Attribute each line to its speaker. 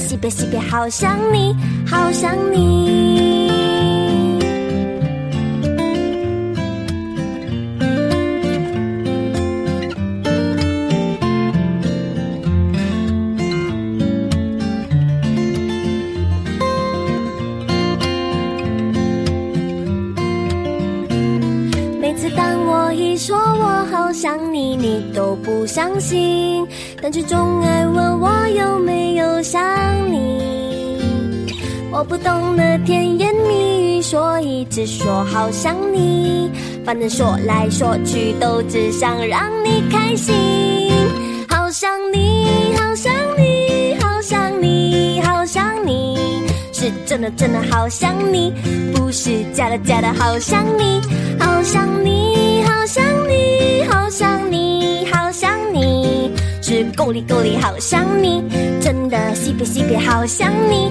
Speaker 1: 西北西北好想你，好想你。每次当我一说我好想你，你都不相信，但却总爱问我不懂得甜言蜜语，所以只说好想你。反正说来说去，都只想让你开心。好想你，好想你，好想你，好想你，是真的真的好想你，不是假的假的好想你，好想你，好想你，好想你，好想你，是。够力够力，好想你，真的西北西北，好想你，